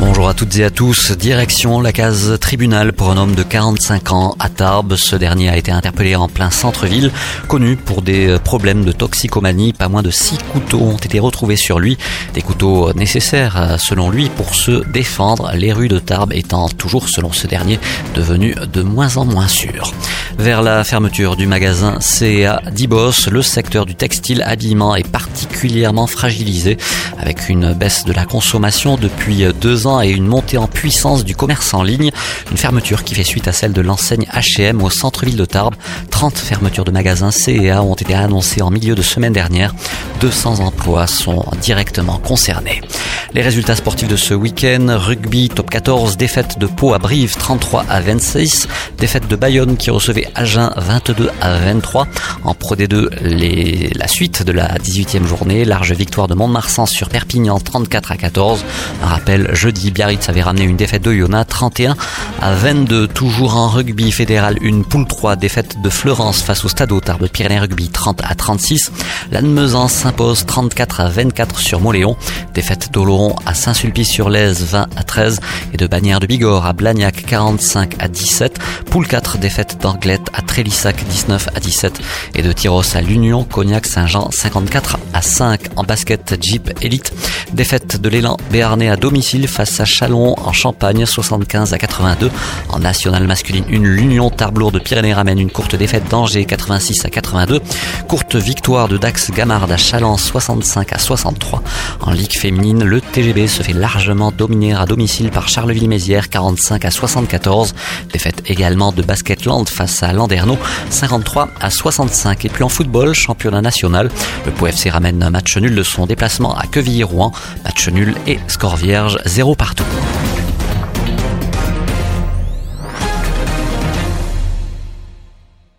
Bonjour à toutes et à tous. Direction la case tribunal pour un homme de 45 ans à Tarbes. Ce dernier a été interpellé en plein centre-ville, connu pour des problèmes de toxicomanie. Pas moins de six couteaux ont été retrouvés sur lui. Des couteaux nécessaires, selon lui, pour se défendre. Les rues de Tarbes étant toujours, selon ce dernier, devenues de moins en moins sûres. Vers la fermeture du magasin CA d'Ibos, le secteur du textile habillement est particulièrement fragilisé avec une baisse de la consommation depuis deux ans et une montée en puissance du commerce en ligne. Une fermeture qui fait suite à celle de l'enseigne H&M au centre-ville de Tarbes. 30 fermetures de magasins CA ont été annoncées en milieu de semaine dernière. 200 emplois sont directement concernés. Les résultats sportifs de ce week-end, rugby top 14, défaite de Pau à Brive 33 à 26, défaite de Bayonne qui recevait Agen 22 à 23. En Pro D2, les, la suite de la 18e journée, large victoire de Mont-de-Marsan sur Perpignan 34 à 14. Un rappel, jeudi, Biarritz avait ramené une défaite de Yona 31 à 22. Toujours en rugby fédéral, une poule 3, défaite de Florence face au Stade Tarbes Pyrénées Rugby 30 à 36. Lannemezan s'impose 34 à 24 sur Moléon. Défaite d'Oloron à Saint-Sulpice-sur-Lèze 20 à 13 et de Bagnères de Bigorre à Blagnac 45 à 17. Poule 4 défaite d'Anglette à Trélissac 19 à 17 et de Tyros à l'Union Cognac Saint-Jean 54 à 5 en basket Jeep Elite. Défaite de l'élan béarnais à domicile face à Chalon en Champagne 75 à 82. En nationale masculine une l'Union Tarblour de Pyrénées ramène une courte défaite d'Angers 86 à 82. Courte victoire de Dax Gamard à Chalon 65 à 63. En Ligue féminine, le TGB se fait largement dominer à domicile par Charleville-Mézières 45 à 74. Défaite également de Basketland face à Landerneau 53 à 65. Et puis en football, championnat national, le POFC ramène un match nul de son déplacement à Quevilly-Rouen. Match nul et score vierge, 0 partout.